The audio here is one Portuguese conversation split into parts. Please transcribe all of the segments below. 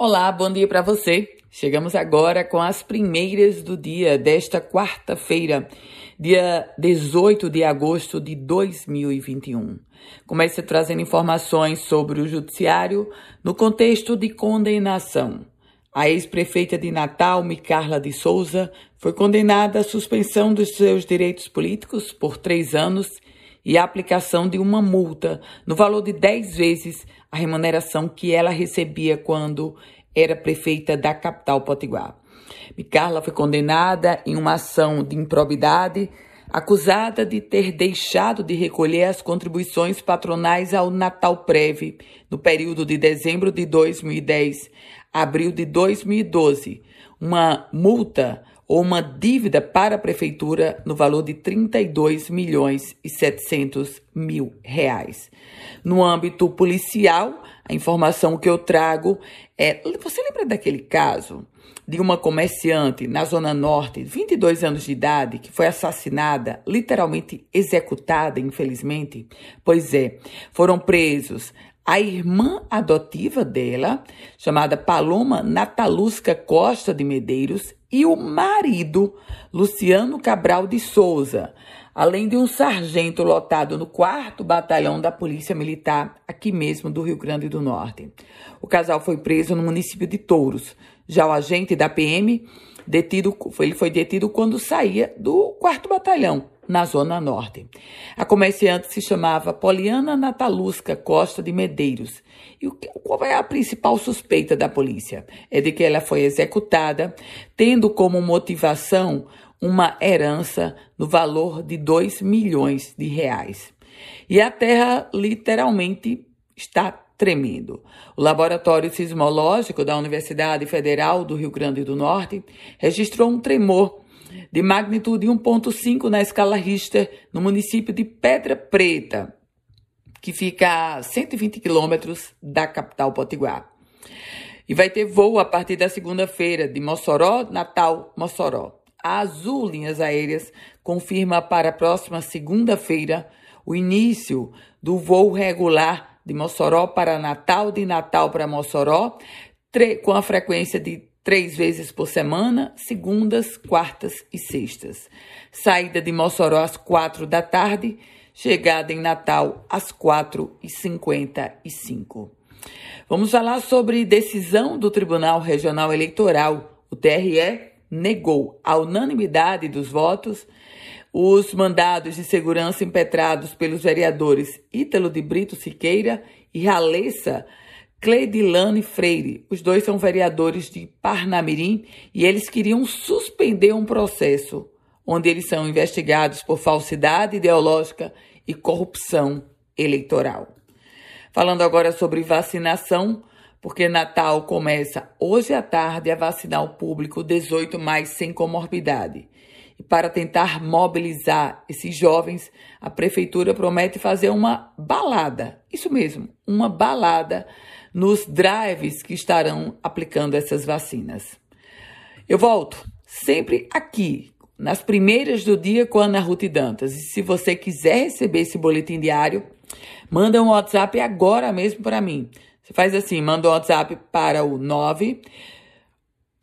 Olá, bom dia para você. Chegamos agora com as primeiras do dia desta quarta-feira, dia 18 de agosto de 2021. Comece trazendo informações sobre o judiciário no contexto de condenação. A ex-prefeita de Natal, Micarla de Souza, foi condenada à suspensão dos seus direitos políticos por três anos e a aplicação de uma multa no valor de 10 vezes a remuneração que ela recebia quando era prefeita da capital potiguar. Micarla foi condenada em uma ação de improbidade, acusada de ter deixado de recolher as contribuições patronais ao Natal Prev no período de dezembro de 2010 a abril de 2012, uma multa ou uma dívida para a prefeitura no valor de 32 milhões e 700 mil reais. No âmbito policial, a informação que eu trago é, você lembra daquele caso de uma comerciante na zona norte, 22 anos de idade, que foi assassinada, literalmente executada, infelizmente? Pois é, foram presos a irmã adotiva dela, chamada Paloma Natalusca Costa de Medeiros, e o marido, Luciano Cabral de Souza, além de um sargento lotado no 4 Batalhão da Polícia Militar, aqui mesmo do Rio Grande do Norte. O casal foi preso no município de Touros. Já o agente da PM, detido, ele foi detido quando saía do 4 Batalhão, na Zona Norte. A comerciante se chamava Poliana Natalusca Costa de Medeiros. E qual é a principal suspeita da polícia? É de que ela foi executada, tendo como motivação uma herança no valor de 2 milhões de reais. E a terra literalmente está tremendo. O Laboratório Sismológico da Universidade Federal do Rio Grande do Norte registrou um tremor de magnitude 1.5 na escala Richter, no município de Pedra Preta, que fica a 120 quilômetros da capital potiguar. E vai ter voo a partir da segunda-feira de Mossoró, Natal, Mossoró. A Azul Linhas Aéreas confirma para a próxima segunda-feira o início do voo regular de Mossoró para Natal, de Natal para Mossoró, com a frequência de três vezes por semana, segundas, quartas e sextas. Saída de Mossoró às quatro da tarde, chegada em Natal às quatro e cinquenta e cinco. Vamos falar sobre decisão do Tribunal Regional Eleitoral. O TRE negou a unanimidade dos votos os mandados de segurança impetrados pelos vereadores Ítalo de Brito Siqueira e Ralessa Cleidilane Freire. Os dois são vereadores de Parnamirim e eles queriam suspender um processo onde eles são investigados por falsidade ideológica e corrupção eleitoral. Falando agora sobre vacinação, porque Natal começa hoje à tarde a vacinar o público 18 mais sem comorbidade. E para tentar mobilizar esses jovens, a prefeitura promete fazer uma balada, isso mesmo, uma balada nos drives que estarão aplicando essas vacinas. Eu volto sempre aqui, nas primeiras do dia com a Ana Ruth Dantas. E se você quiser receber esse boletim diário, manda um WhatsApp agora mesmo para mim. Você faz assim, manda um WhatsApp para o 9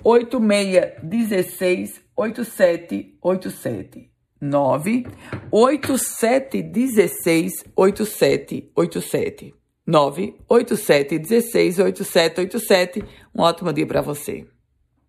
8616 8787. 9 8716 8787. 987 16 8787. Um ótimo dia para você.